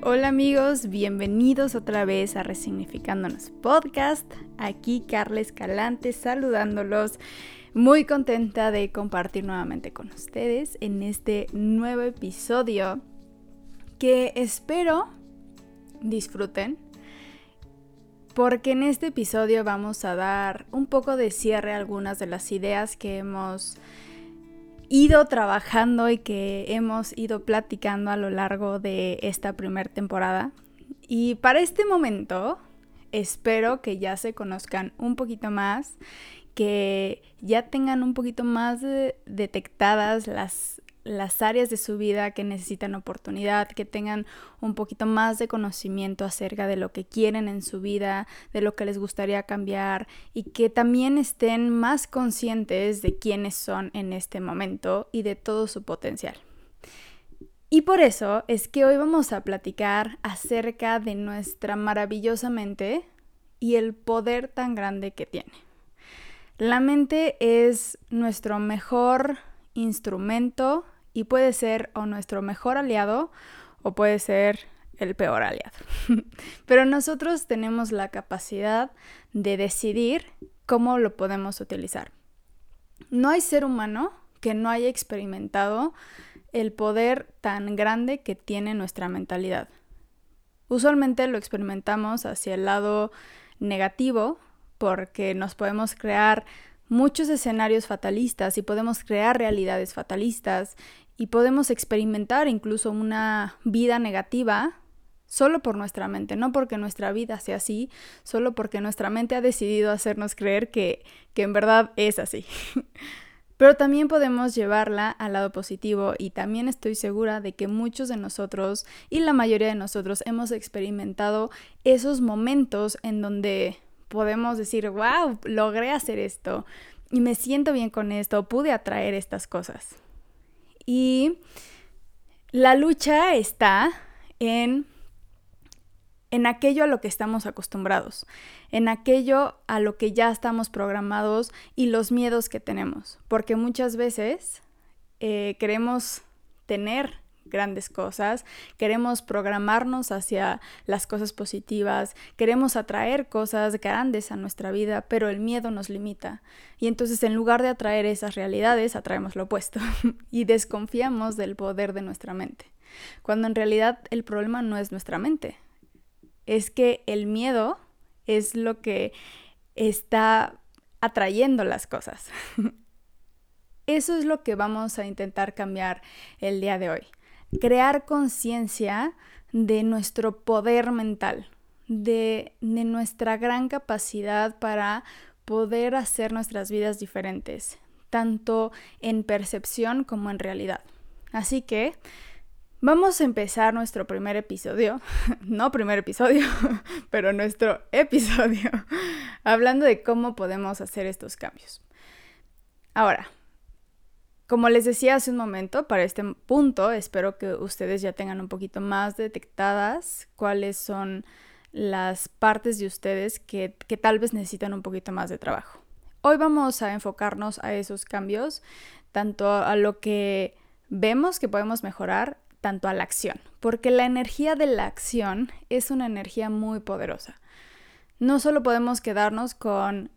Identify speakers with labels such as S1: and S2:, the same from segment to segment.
S1: Hola amigos, bienvenidos otra vez a Resignificándonos Podcast. Aquí Carla Escalante saludándolos. Muy contenta de compartir nuevamente con ustedes en este nuevo episodio que espero disfruten porque en este episodio vamos a dar un poco de cierre a algunas de las ideas que hemos ido trabajando y que hemos ido platicando a lo largo de esta primera temporada. Y para este momento espero que ya se conozcan un poquito más, que ya tengan un poquito más detectadas las las áreas de su vida que necesitan oportunidad, que tengan un poquito más de conocimiento acerca de lo que quieren en su vida, de lo que les gustaría cambiar y que también estén más conscientes de quiénes son en este momento y de todo su potencial. Y por eso es que hoy vamos a platicar acerca de nuestra maravillosa mente y el poder tan grande que tiene. La mente es nuestro mejor instrumento y puede ser o nuestro mejor aliado o puede ser el peor aliado. Pero nosotros tenemos la capacidad de decidir cómo lo podemos utilizar. No hay ser humano que no haya experimentado el poder tan grande que tiene nuestra mentalidad. Usualmente lo experimentamos hacia el lado negativo porque nos podemos crear muchos escenarios fatalistas y podemos crear realidades fatalistas y podemos experimentar incluso una vida negativa solo por nuestra mente, no porque nuestra vida sea así, solo porque nuestra mente ha decidido hacernos creer que, que en verdad es así. Pero también podemos llevarla al lado positivo y también estoy segura de que muchos de nosotros y la mayoría de nosotros hemos experimentado esos momentos en donde podemos decir, wow, logré hacer esto y me siento bien con esto, pude atraer estas cosas. Y la lucha está en, en aquello a lo que estamos acostumbrados, en aquello a lo que ya estamos programados y los miedos que tenemos, porque muchas veces eh, queremos tener grandes cosas, queremos programarnos hacia las cosas positivas, queremos atraer cosas grandes a nuestra vida, pero el miedo nos limita. Y entonces en lugar de atraer esas realidades, atraemos lo opuesto y desconfiamos del poder de nuestra mente. Cuando en realidad el problema no es nuestra mente, es que el miedo es lo que está atrayendo las cosas. Eso es lo que vamos a intentar cambiar el día de hoy crear conciencia de nuestro poder mental, de, de, nuestra gran capacidad para poder hacer nuestras vidas diferentes, tanto en percepción como en realidad. Así que vamos a empezar nuestro primer episodio, no primer episodio, pero nuestro episodio, hablando de cómo podemos hacer estos cambios. Ahora, como les decía hace un momento, para este punto espero que ustedes ya tengan un poquito más detectadas cuáles son las partes de ustedes que, tal vez necesitan un poquito más de trabajo. Hoy vamos a enfocarnos a esos cambios, tanto a lo que vemos que podemos mejorar, tanto a la acción, porque la energía de la acción es una energía muy poderosa. No solo podemos quedarnos con,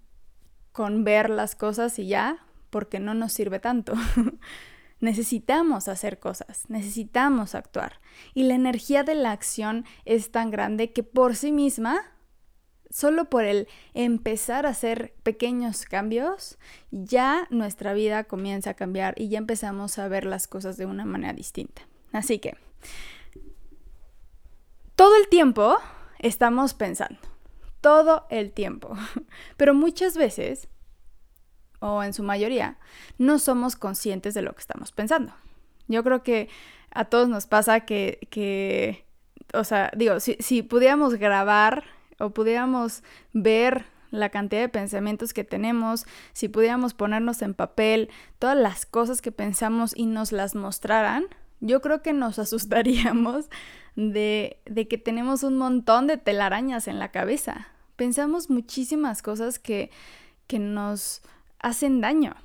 S1: con ver las cosas y ya, porque no nos sirve tanto. necesitamos hacer cosas, necesitamos actuar. Y la energía de la acción es tan grande que por sí misma, solo por el empezar a hacer pequeños cambios, ya nuestra vida comienza a cambiar y ya empezamos a ver las cosas de una manera distinta. Así que, todo el tiempo estamos pensando, todo el tiempo, pero muchas veces o en su mayoría, no somos conscientes de lo que estamos pensando. Yo creo que a todos nos pasa que, o sea, digo, si, si pudiéramos grabar o pudiéramos ver la cantidad de pensamientos que tenemos, si pudiéramos ponernos en papel todas las cosas que pensamos y nos las mostraran, yo creo que nos asustaríamos de, de que tenemos un montón de telarañas en la cabeza. Pensamos muchísimas cosas que, que nos hacen daño.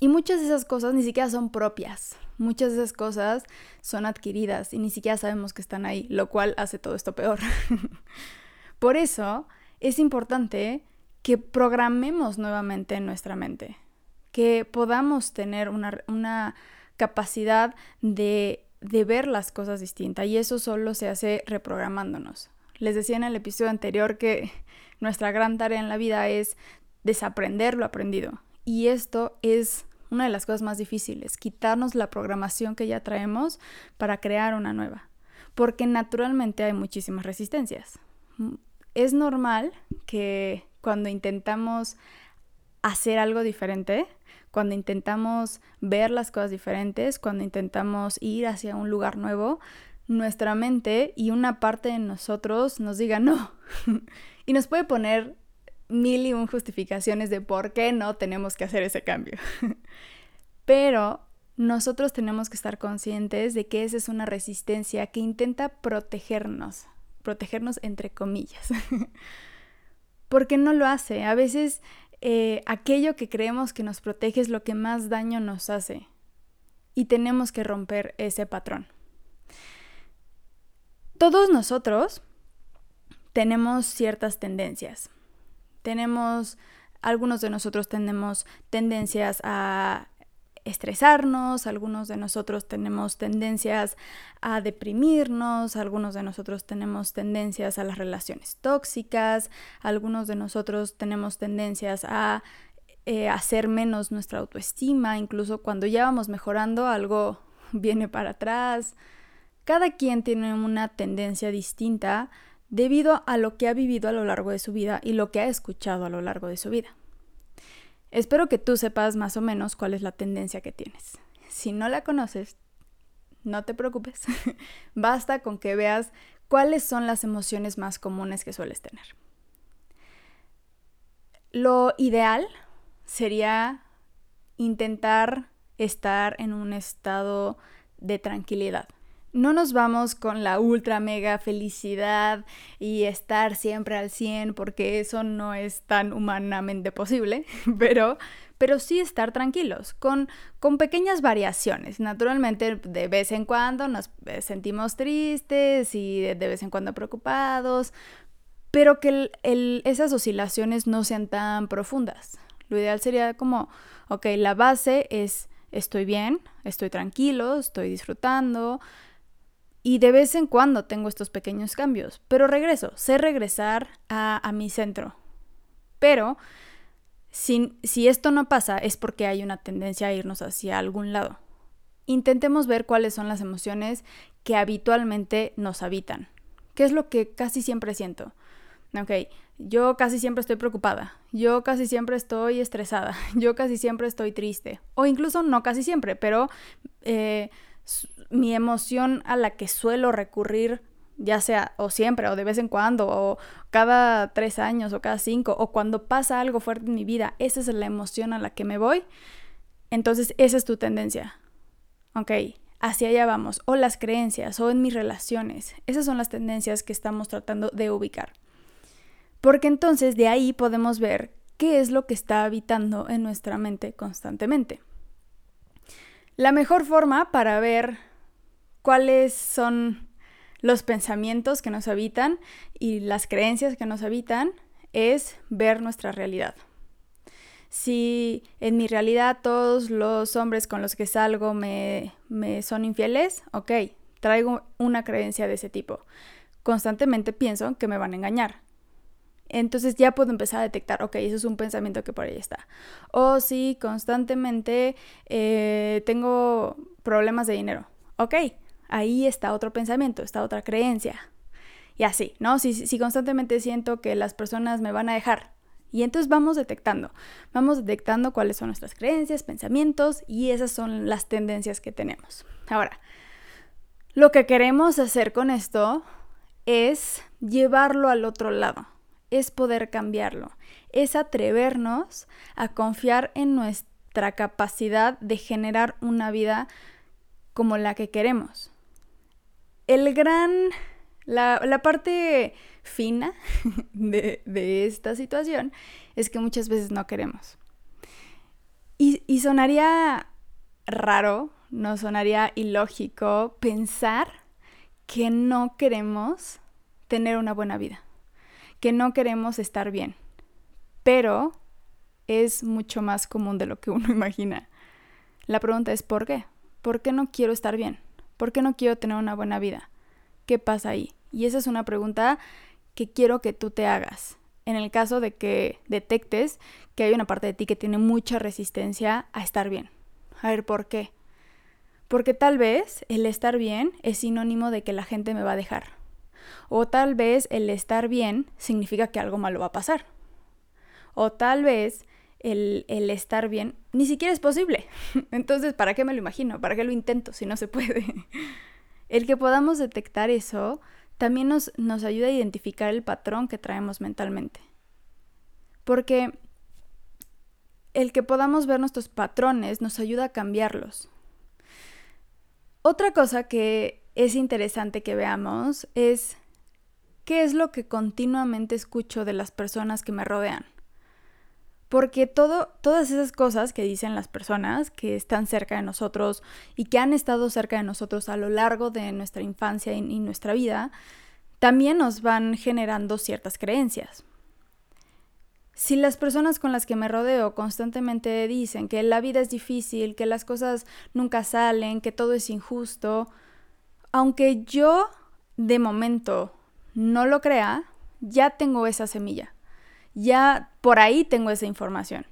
S1: Y muchas de esas cosas ni siquiera son propias. Muchas de esas cosas son adquiridas y ni siquiera sabemos que están ahí, lo cual hace todo esto peor. Por eso es importante que programemos nuevamente en nuestra mente, que podamos tener una, capacidad de, de ver las cosas distintas y eso solo se hace reprogramándonos. Les decía en el episodio anterior que nuestra gran tarea en la vida es desaprender lo aprendido y esto es una de las cosas más difíciles, quitarnos la programación que ya traemos para crear una nueva, porque naturalmente hay muchísimas resistencias. Es normal que cuando intentamos hacer algo diferente, cuando intentamos ver las cosas diferentes, cuando intentamos ir hacia un lugar nuevo, nuestra mente y una parte de nosotros nos diga no. y nos puede poner mil y un justificaciones de por qué no tenemos que hacer ese cambio. Pero nosotros tenemos que estar conscientes de que esa es una resistencia que intenta protegernos, protegernos entre comillas. porque no lo hace. A veces eh, aquello que creemos que nos protege es lo que más daño nos hace. Y tenemos que romper ese patrón. Todos nosotros tenemos ciertas tendencias. Tenemos, algunos de nosotros tenemos tendencias a estresarnos, algunos de nosotros tenemos tendencias a deprimirnos, algunos de nosotros tenemos tendencias a las relaciones tóxicas, algunos de nosotros tenemos tendencias a eh, hacer menos nuestra autoestima, incluso cuando ya vamos mejorando algo viene para atrás. Cada quien tiene una tendencia distinta debido a lo que ha vivido a lo largo de su vida y lo que ha escuchado a lo largo de su vida. Espero que tú sepas más o menos cuál es la tendencia que tienes. Si no la conoces, no te preocupes. Basta con que veas cuáles son las emociones más comunes que sueles tener. Lo ideal sería intentar estar en un estado de tranquilidad no nos vamos con la ultra mega felicidad y estar siempre al 100 porque eso no es tan humanamente posible, pero, pero sí estar tranquilos, con, con pequeñas variaciones. Naturalmente, de vez en cuando nos eh, sentimos tristes y de, vez en cuando preocupados, pero que esas oscilaciones no sean tan profundas. Lo ideal sería como, ok, la base es estoy bien, estoy tranquilo, estoy disfrutando, y de vez en cuando tengo estos pequeños cambios, pero regreso, sé regresar a, mi centro. Pero si, si esto no pasa es porque hay una tendencia a irnos hacia algún lado. Intentemos ver cuáles son las emociones que habitualmente nos habitan. ¿Qué es lo que casi siempre siento? Ok, yo casi siempre estoy preocupada, yo casi siempre estoy estresada, yo casi siempre estoy triste, o incluso no casi siempre, pero eh, mi emoción a la que suelo recurrir, ya sea o siempre o de vez en cuando o cada tres años o cada cinco o cuando pasa algo fuerte en mi vida, esa es la emoción a la que me voy, entonces esa es tu tendencia. Ok, hacia allá vamos. O las creencias o en mis relaciones. Esas son las tendencias que estamos tratando de ubicar. Porque entonces de ahí podemos ver qué es lo que está habitando en nuestra mente constantemente. La mejor forma para ver cuáles son los pensamientos que nos habitan y las creencias que nos habitan es ver nuestra realidad. Si en mi realidad todos los hombres con los que salgo me, son infieles, ok, traigo una creencia de ese tipo. Constantemente pienso que me van a engañar. Entonces ya puedo empezar a detectar, ok, eso es un pensamiento que por ahí está. O si constantemente eh, tengo problemas de dinero, ok, ahí está otro pensamiento, está otra creencia. Y así, ¿no? Si, constantemente siento que las personas me van a dejar, y entonces vamos detectando, vamos detectando cuáles son nuestras creencias, pensamientos y esas son las tendencias que tenemos. Ahora, lo que queremos hacer con esto es llevarlo al otro lado es poder cambiarlo, es atrevernos a confiar en nuestra capacidad de generar una vida como la que queremos. El gran, la, parte fina de, esta situación es que muchas veces no queremos. Y, y sonaría raro nos sonaría ilógico pensar que no queremos tener una buena vida, que no queremos estar bien. Pero es mucho más común de lo que uno imagina. La pregunta es ¿por qué? ¿Por qué no quiero estar bien? ¿Por qué no quiero tener una buena vida? ¿Qué pasa ahí? Y esa es una pregunta que quiero que tú te hagas. En el caso de que detectes que hay una parte de ti que tiene mucha resistencia a estar bien. A ver, ¿por qué? Porque tal vez el estar bien es sinónimo de que la gente me va a dejar. O tal vez el estar bien significa que algo malo va a pasar. O tal vez el, estar bien ni siquiera es posible. Entonces, ¿para qué me lo imagino? ¿Para qué lo intento si no se puede? El que podamos detectar eso también nos, nos ayuda a identificar el patrón que traemos mentalmente. Porque el que podamos ver nuestros patrones nos ayuda a cambiarlos. Otra cosa que es interesante que veamos es qué es lo que continuamente escucho de las personas que me rodean. Porque todas esas cosas que dicen las personas que están cerca de nosotros y que han estado cerca de nosotros a lo largo de nuestra infancia y nuestra vida, también nos van generando ciertas creencias. Si las personas con las que me rodeo constantemente dicen que la vida es difícil, que las cosas nunca salen, que todo es injusto, aunque yo de momento no lo crea, ya tengo esa semilla ya por ahí tengo esa información.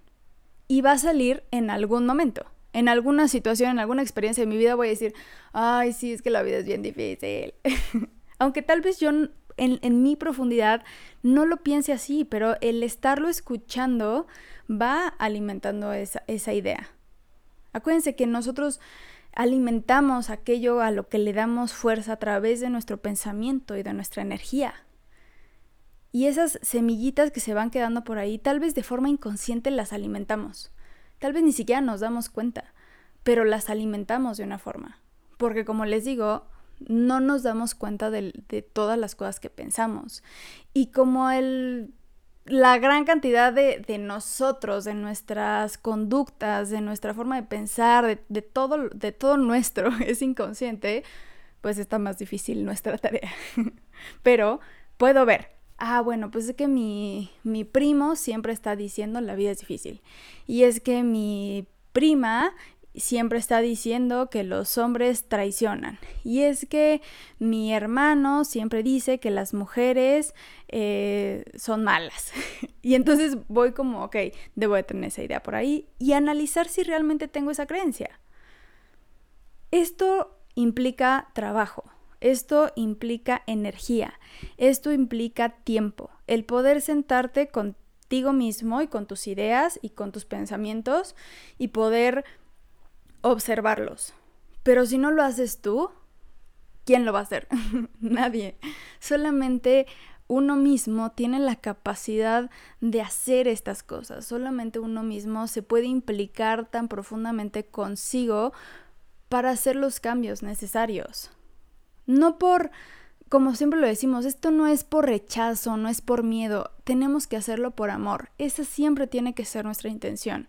S1: Y va a salir en algún momento. En alguna situación, en alguna experiencia de mi vida voy a decir, ay, sí, es que la vida es bien difícil. Aunque tal vez yo en, en mi profundidad no lo piense así, pero el estarlo escuchando va alimentando esa, esa idea. Acuérdense que nosotros alimentamos aquello a lo que le damos fuerza a través de nuestro pensamiento y de nuestra energía. Y esas semillitas que se van quedando por ahí, tal vez de forma inconsciente las alimentamos. Tal vez ni siquiera nos damos cuenta, pero las alimentamos de una forma. Porque como les digo, no nos damos cuenta de, todas las cosas que pensamos. Y como el, la gran cantidad de, nosotros, de nuestras conductas, de nuestra forma de pensar, de, todo, de todo nuestro es inconsciente, pues está más difícil nuestra tarea. Pero puedo ver, ah, bueno, pues es que mi, mi primo siempre está diciendo la vida es difícil. Y es que mi prima siempre está diciendo que los hombres traicionan. Y es que mi hermano siempre dice que las mujeres eh, son malas. y entonces voy como, ok, debo de tener esa idea por ahí y analizar si realmente tengo esa creencia. Esto implica trabajo. Esto implica energía, esto implica tiempo, el poder sentarte contigo mismo y con tus ideas y con tus pensamientos y poder observarlos. Pero si no lo haces tú, ¿quién lo va a hacer? Nadie. Solamente uno mismo tiene la capacidad de hacer estas cosas. Solamente uno mismo se puede implicar tan profundamente consigo para hacer los cambios necesarios. No por, como siempre lo decimos, esto no es por rechazo, no es por miedo, tenemos que hacerlo por amor. Esa siempre tiene que ser nuestra intención.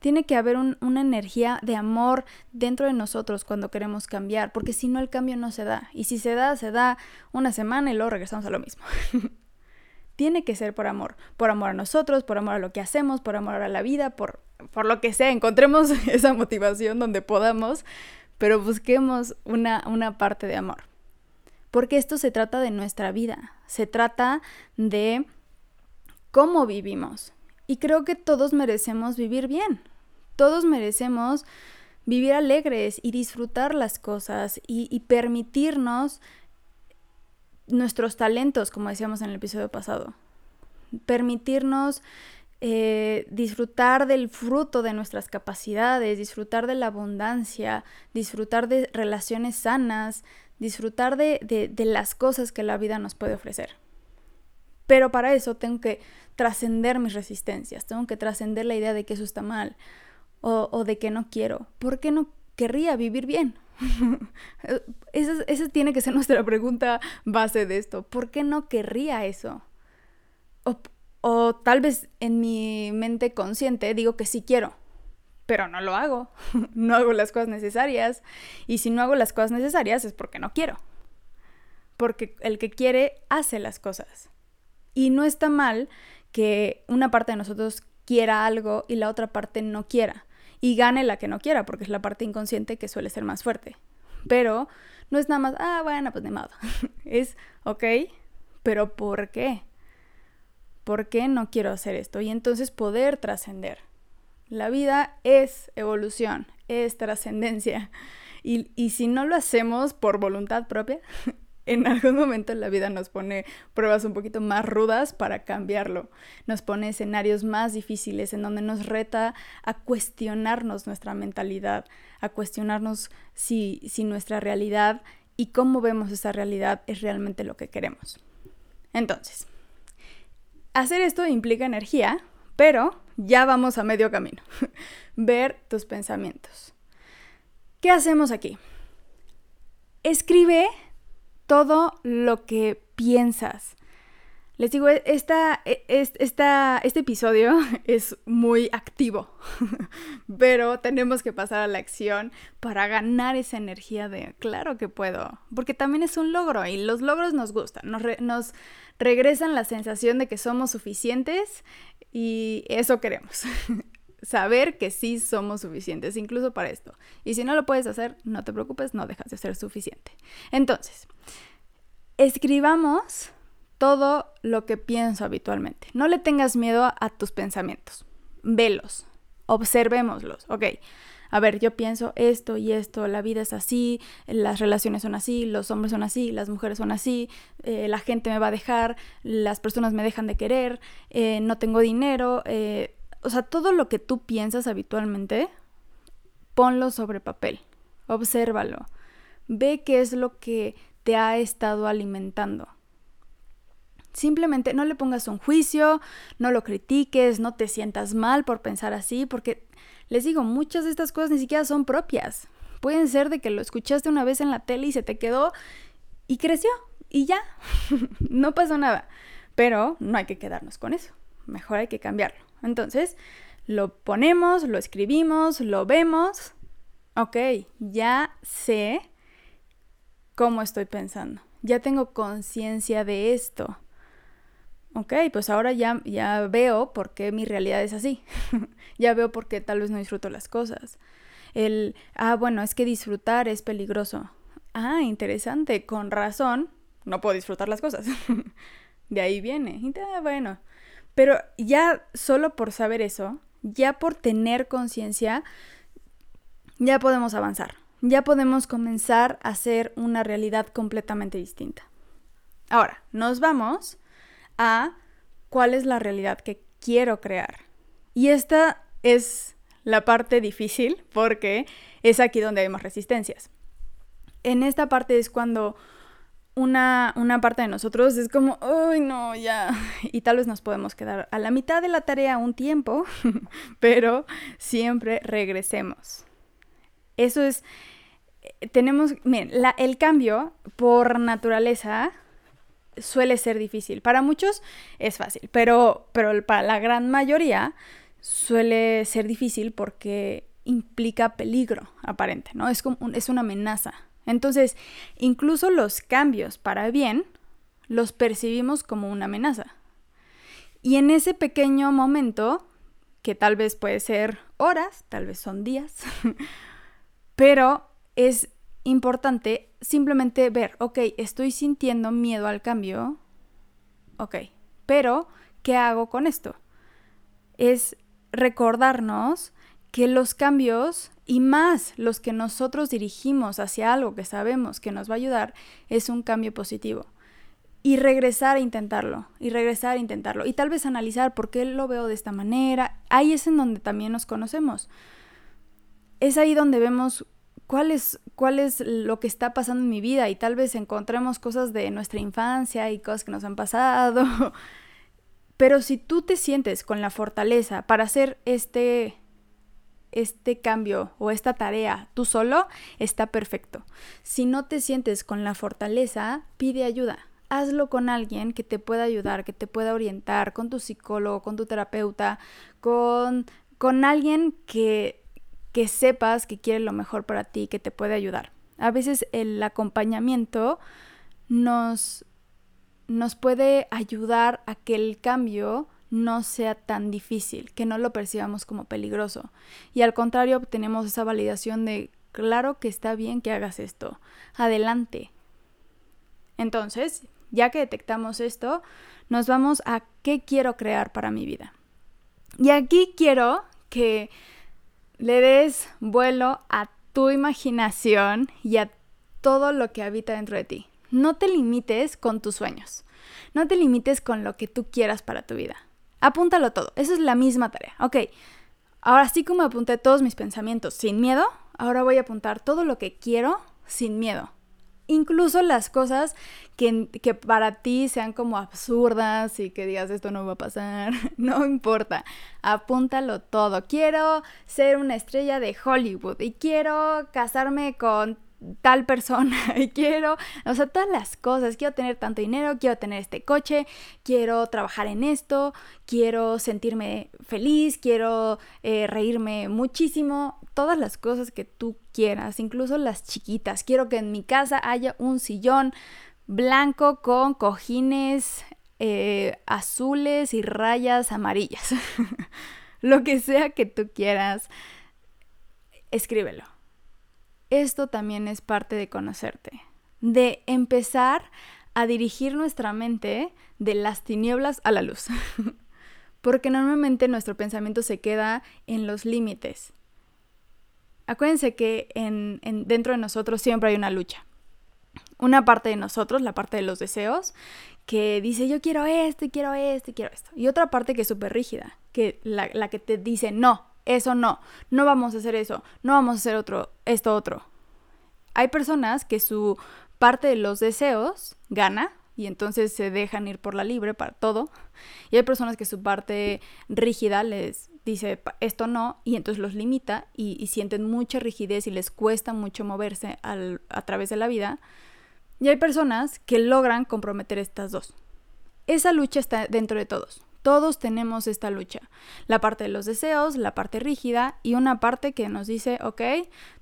S1: Tiene que haber una energía de amor dentro de nosotros cuando queremos cambiar, porque si no el cambio no se da. Y si se da, se da una semana y luego regresamos a lo mismo. Tiene que ser por amor, por amor a nosotros, por amor a lo que hacemos, por amor a la vida, por, por lo que sea. Encontremos esa motivación donde podamos, pero busquemos una, una parte de amor. Porque esto se trata de nuestra vida, se trata de cómo vivimos. Y creo que todos merecemos vivir bien, todos merecemos vivir alegres y disfrutar las cosas y, y permitirnos nuestros talentos, como decíamos en el episodio pasado. Permitirnos eh, disfrutar del fruto de nuestras capacidades, disfrutar de la abundancia, disfrutar de relaciones sanas, disfrutar de, de, las cosas que la vida nos puede ofrecer. Pero para eso tengo que trascender mis resistencias, tengo que trascender la idea de que eso está mal o, o de que no quiero. ¿Por qué no querría vivir bien? esa, tiene que ser nuestra pregunta base de esto. ¿Por qué no querría eso? O tal vez en mi mente consciente digo que sí quiero, pero no lo hago, no hago las cosas necesarias y si no hago las cosas necesarias es porque no quiero, porque el que quiere hace las cosas. Y no está mal que una parte de nosotros quiera algo y la otra parte no quiera. Y gane la que no quiera, porque es la parte inconsciente que suele ser más fuerte. Pero no es nada más, ah, bueno, pues de modo. es, ok, pero ¿por qué? ¿Por qué no quiero hacer esto? Y entonces poder trascender. La vida es evolución, es trascendencia. Y, y, si no lo hacemos por voluntad propia, en algún momento la vida nos pone pruebas un poquito más rudas para cambiarlo. Nos pone escenarios más difíciles en donde nos reta a cuestionarnos nuestra mentalidad, a cuestionarnos si, si nuestra realidad y cómo vemos esa realidad es realmente lo que queremos. Entonces, hacer esto implica energía, pero ya vamos a medio camino. Ver tus pensamientos. ¿Qué hacemos aquí? Escribe todo lo que piensas. Les digo, e, esta, e, esta, este episodio es muy activo, pero tenemos que pasar a la acción para ganar esa energía de, claro que puedo, porque también es un logro y los logros nos gustan, nos, nos regresan la sensación de que somos suficientes y eso queremos. Saber que sí somos suficientes, incluso para esto. Y si no lo puedes hacer, no te preocupes, no dejas de ser suficiente. Entonces, escribamos todo lo que pienso habitualmente. No le tengas miedo a, tus pensamientos. Velos, observémoslos. Ok, a ver, yo pienso esto y esto, la vida es así, las relaciones son así, los hombres son así, las mujeres son así, eh, la gente me va a dejar, las personas me dejan de querer, eh, no tengo dinero. Eh, o sea, todo lo que tú piensas habitualmente, ponlo sobre papel, obsérvalo, ve qué es lo que te ha estado alimentando. Simplemente no le pongas un juicio, no lo critiques, no te sientas mal por pensar así, porque les digo, muchas de estas cosas ni siquiera son propias. Pueden ser de que lo escuchaste una vez en la tele y se te quedó y creció y ya, no pasó nada. Pero no hay que quedarnos con eso, mejor hay que cambiarlo. Entonces, lo ponemos, lo escribimos, lo vemos. Ok, ya sé cómo estoy pensando. Ya tengo conciencia de esto. Ok, pues ahora ya, ya veo por qué mi realidad es así. ya veo por qué tal vez no disfruto las cosas. El, ah, bueno, es que disfrutar es peligroso. Ah, interesante, con razón, no puedo disfrutar las cosas. de ahí viene. Bueno, pero ya solo por saber eso, ya por tener conciencia, ya podemos avanzar ya podemos comenzar a hacer una realidad completamente distinta. Ahora, nos vamos a cuál es la realidad que quiero crear. Y esta es la parte difícil porque es aquí donde hay más resistencias. En esta parte es cuando una, una parte de nosotros es como, uy, no, ya. Y tal vez nos podemos quedar a la mitad de la tarea un tiempo, pero siempre regresemos. Eso es, tenemos, miren, el cambio por naturaleza suele ser difícil. Para muchos es fácil, pero, pero para la gran mayoría suele ser difícil porque implica peligro aparente, ¿no? Es, como es una amenaza. Entonces, incluso los cambios para bien los percibimos como una amenaza. Y en ese pequeño momento, que tal vez puede ser horas, tal vez son días, pero es importante simplemente ver, ok, estoy sintiendo miedo al cambio, ok, pero ¿qué hago con esto? Es recordarnos que los cambios y más los que nosotros dirigimos hacia algo que sabemos que nos va a ayudar es un cambio positivo. Y regresar a intentarlo, y regresar a intentarlo, y tal vez analizar por qué lo veo de esta manera. Ahí es en donde también nos conocemos. Es ahí donde vemos cuál es, cuál es lo que está pasando en mi vida y tal vez encontremos cosas de nuestra infancia y cosas que nos han pasado. Pero si tú te sientes con la fortaleza para hacer este, este cambio o esta tarea tú solo, está perfecto. Si no te sientes con la fortaleza, pide ayuda. Hazlo con alguien que te pueda ayudar, que te pueda orientar, con tu psicólogo, con tu terapeuta, con, con alguien que que sepas que quiere lo mejor para ti, que te puede ayudar. A veces el acompañamiento nos, nos puede ayudar a que el cambio no sea tan difícil, que no lo percibamos como peligroso. Y al contrario, obtenemos esa validación de, claro que está bien que hagas esto, adelante. Entonces, ya que detectamos esto, nos vamos a qué quiero crear para mi vida. Y aquí quiero que le des vuelo a tu imaginación y a todo lo que habita dentro de ti. No te limites con tus sueños. No te limites con lo que tú quieras para tu vida. Apúntalo todo. Esa es la misma tarea. Ok, ahora sí como apunté todos mis pensamientos sin miedo, ahora voy a apuntar todo lo que quiero sin miedo. Incluso las cosas que, que, para ti sean como absurdas y que digas esto no va a pasar, no importa, apúntalo todo. Quiero ser una estrella de Hollywood y quiero casarme con tal persona y quiero, o sea, todas las cosas, quiero tener tanto dinero, quiero tener este coche, quiero trabajar en esto, quiero sentirme feliz, quiero eh, reírme muchísimo, todas las cosas que tú quieras, incluso las chiquitas, quiero que en mi casa haya un sillón blanco con cojines eh, azules y rayas amarillas, lo que sea que tú quieras, escríbelo esto también es parte de conocerte, de empezar a dirigir nuestra mente de las tinieblas a la luz. Porque normalmente nuestro pensamiento se queda en los límites. Acuérdense que en, dentro de nosotros siempre hay una lucha. Una parte de nosotros, la parte de los deseos, que dice yo quiero esto quiero esto y quiero esto. Y otra parte que es súper rígida, que la que te dice no, eso no, no vamos a hacer eso, no vamos a hacer otro, esto otro. Hay personas que su parte de los deseos gana y entonces se dejan ir por la libre para todo. Y hay personas que su parte rígida les dice esto no y entonces los limita y, sienten mucha rigidez y les cuesta mucho moverse a través de la vida. Y hay personas que logran comprometer estas dos. Esa lucha está dentro de todos. Todos tenemos esta lucha. La parte de los deseos, la parte rígida y una parte que nos dice, ok,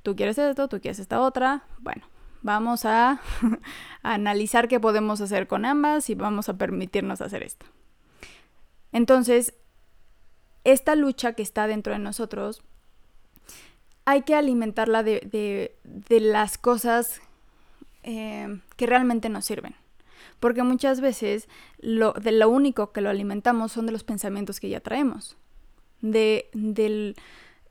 S1: tú quieres esto, tú quieres esta otra. Bueno, vamos a, analizar qué podemos hacer con ambas y vamos a permitirnos hacer esto. Entonces, esta lucha que está dentro de nosotros, hay que alimentarla de, de, las cosas eh, que realmente nos sirven porque muchas veces lo, de lo único que lo alimentamos son de los pensamientos que ya traemos. De, del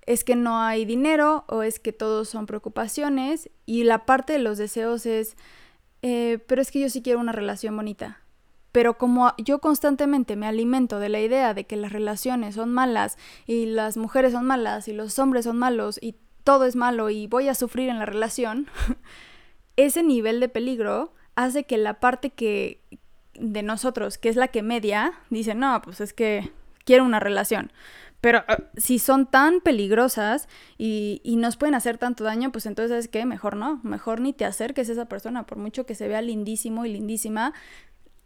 S1: es que no hay dinero o es que todos son preocupaciones y la parte de los deseos es, eh, pero es que yo sí quiero una relación bonita. Pero como yo constantemente me alimento de la idea de que las relaciones son malas y las mujeres son malas y los hombres son malos y todo es malo y voy a sufrir en la relación, ese nivel de peligro hace que la parte que de nosotros, que es la que media, dice, no, pues es que quiero una relación. Pero ah, si son tan peligrosas y, y, nos pueden hacer tanto daño, pues entonces, ¿qué? Mejor no, mejor ni te acerques a esa persona, por mucho que se vea lindísimo y lindísima,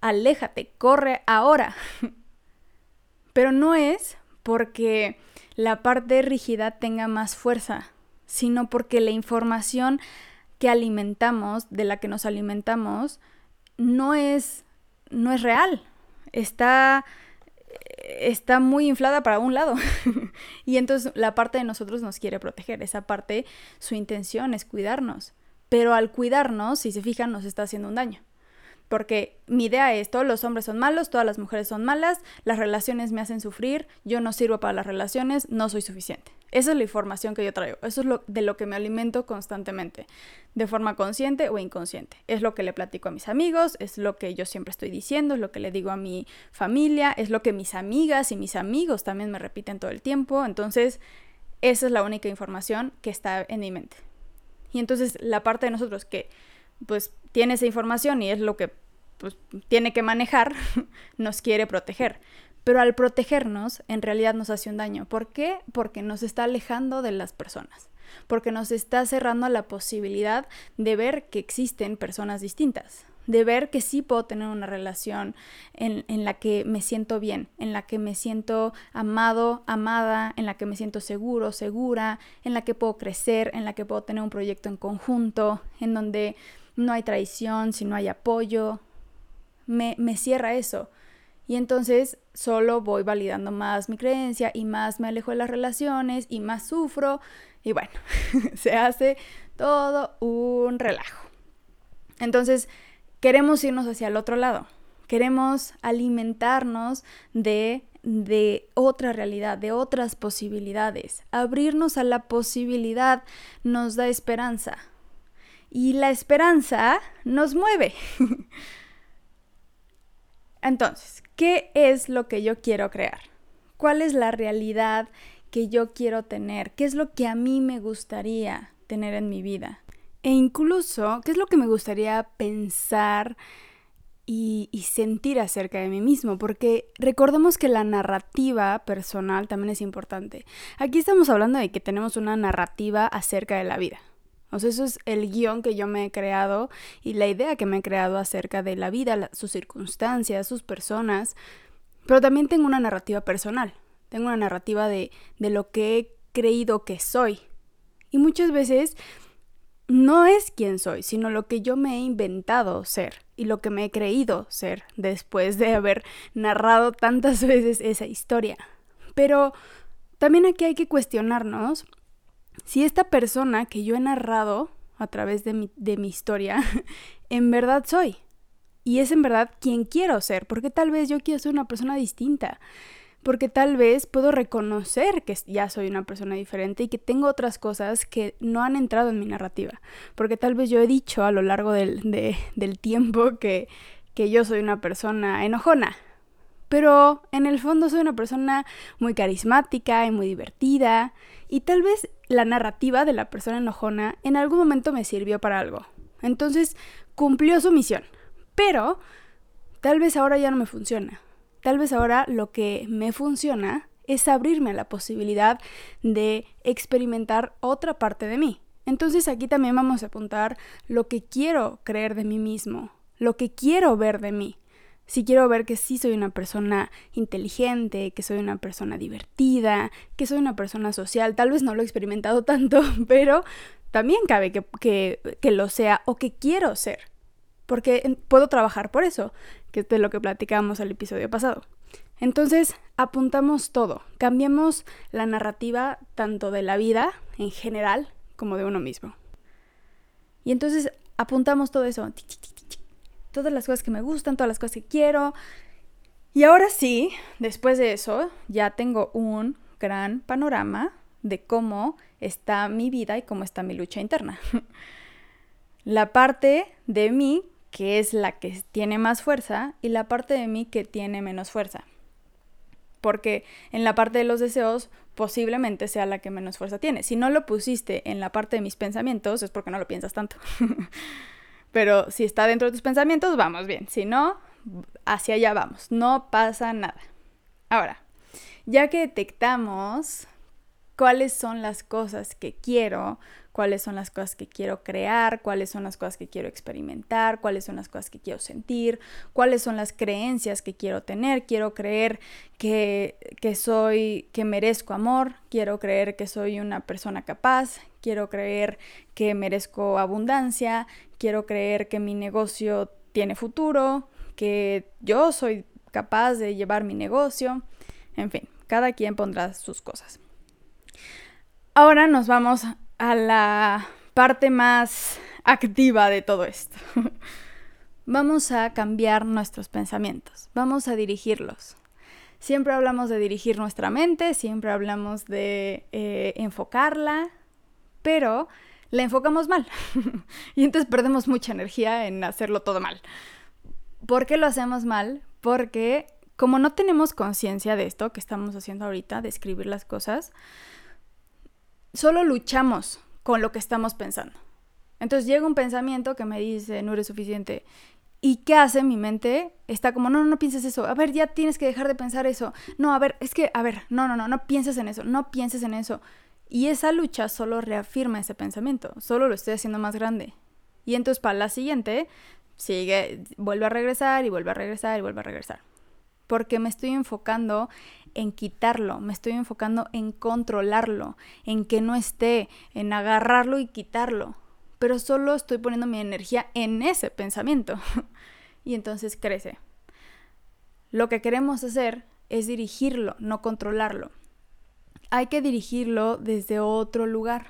S1: aléjate, corre ahora. Pero no es porque la parte rígida tenga más fuerza, sino porque la información que alimentamos, de la que nos alimentamos, no es, no es real. Está, está muy inflada para un lado. y entonces la parte de nosotros nos quiere proteger. Esa parte, su intención es cuidarnos. Pero al cuidarnos, si se fijan, nos está haciendo un daño. Porque mi idea es, todos los hombres son malos, todas las mujeres son malas, las relaciones me hacen sufrir, yo no sirvo para las relaciones, no soy suficiente. Esa es la información que yo traigo, eso es de lo que me alimento constantemente, de forma consciente o inconsciente. Es lo que le platico a mis amigos, es lo que yo siempre estoy diciendo, es lo que le digo a mi familia, es lo que mis amigas y mis amigos también me repiten todo el tiempo. Entonces, esa es la única información que está en mi mente. Y entonces la parte de nosotros que pues tiene esa información y es lo que pues, tiene que manejar, nos quiere proteger. Pero al protegernos, en realidad nos hace un daño. ¿Por qué? Porque nos está alejando de las personas. Porque nos está cerrando la posibilidad de ver que existen personas distintas. de ver que sí puedo tener una relación en, en, la que me siento bien, en la que me siento amado, amada, en la que me siento seguro, segura, en la que puedo crecer, en la que puedo tener un proyecto en conjunto, en donde no hay traición, si no hay apoyo. Me, me cierra eso. Y entonces solo voy validando más mi creencia y más me alejo de las relaciones y más sufro. Y bueno, se hace todo un relajo. Entonces, queremos irnos hacia el otro lado. Queremos alimentarnos de, de otra realidad, de otras posibilidades. Abrirnos a la posibilidad nos da esperanza. Y la esperanza nos mueve. Entonces, ¿qué es lo que yo quiero crear? ¿Cuál es la realidad que yo quiero tener? ¿Qué es lo que a mí me gustaría tener en mi vida? E incluso, ¿qué es lo que me gustaría pensar y, sentir acerca de mí mismo? Porque recordemos que la narrativa personal también es importante. Aquí estamos hablando de que tenemos una narrativa acerca de la vida. O sea, eso es el guion que yo me he creado y la idea que me he creado acerca de la vida, sus circunstancias, sus personas. Pero también tengo una narrativa personal. Tengo una narrativa de, de lo que he creído que soy. Y muchas veces no es quien soy, sino lo que yo me he inventado ser y lo que me he creído ser después de haber narrado tantas veces esa historia. Pero también aquí hay que cuestionarnos si esta persona que yo he narrado a través de mi, de historia, en verdad soy. Y es en verdad quien quiero ser, porque tal vez yo quiero ser una persona distinta porque tal vez puedo reconocer que ya soy una persona diferente y que tengo otras cosas que no han entrado en mi narrativa, porque tal vez yo he dicho a lo largo del, del tiempo que, que yo soy una persona enojona, pero en el fondo soy una persona muy carismática y muy divertida, y tal vez la narrativa de la persona enojona en algún momento me sirvió para algo. Entonces cumplió su misión, pero tal vez ahora ya no me funciona. Tal vez ahora lo que me funciona es abrirme a la posibilidad de experimentar otra parte de mí. Entonces aquí también vamos a apuntar lo que quiero creer de mí mismo, lo que quiero ver de mí. Si quiero ver que sí soy una persona inteligente, que soy una persona divertida, que soy una persona social, tal vez no lo he experimentado tanto, pero también cabe que, que, que lo sea o que quiero ser porque puedo trabajar por eso, que es de lo que platicábamos el episodio pasado. Entonces, apuntamos todo, cambiamos la narrativa tanto de la vida en general como de uno mismo. Y entonces apuntamos todo eso, todas las cosas que me gustan, todas las cosas que quiero. Y ahora sí, después de eso, ya tengo un gran panorama de cómo está mi vida y cómo está mi lucha interna. la parte de mí que es la que tiene más fuerza, y la parte de mí que tiene menos fuerza. Porque en la parte de los deseos posiblemente sea la que menos fuerza tiene. Si no lo pusiste en la parte de mis pensamientos es porque no lo piensas tanto. Pero si está dentro de tus pensamientos, vamos bien. Si no, hacia allá vamos. No pasa nada. Ahora, ya que detectamos cuáles son las cosas que quiero, cuáles son las cosas que quiero crear, cuáles son las cosas que quiero experimentar, cuáles son las cosas que quiero sentir, cuáles son las creencias que quiero tener. Quiero creer que, que soy, que merezco amor, quiero creer que soy una persona capaz, quiero creer que merezco abundancia, quiero creer que mi negocio tiene futuro, que yo soy capaz de llevar mi negocio, en fin, cada quien pondrá sus cosas. Ahora nos vamos a la parte más activa de todo esto. vamos a cambiar nuestros pensamientos, vamos a dirigirlos. Siempre hablamos de dirigir nuestra mente, siempre hablamos de eh, enfocarla, pero la enfocamos mal. y entonces perdemos mucha energía en hacerlo todo mal. ¿Por qué lo hacemos mal? Porque como no tenemos conciencia de esto que estamos haciendo ahorita, de escribir las cosas, solo luchamos con lo que estamos pensando. Entonces llega un pensamiento que me dice, no eres suficiente. ¿Y qué hace mi mente? Está como, no, no, no pienses eso. A ver, ya tienes que dejar de pensar eso. No, a ver, es que, a ver, no, no, no, no pienses en eso, no pienses en eso. Y esa lucha solo reafirma ese pensamiento, solo lo estoy haciendo más grande. Y entonces para la siguiente, sigue, vuelve a regresar y vuelve a regresar y vuelve a regresar. Porque me estoy enfocando en quitarlo, me estoy enfocando en controlarlo, en que no esté, en agarrarlo y quitarlo. Pero solo estoy poniendo mi energía en ese pensamiento. y entonces crece. Lo que queremos hacer es dirigirlo, no controlarlo. Hay que dirigirlo desde otro lugar,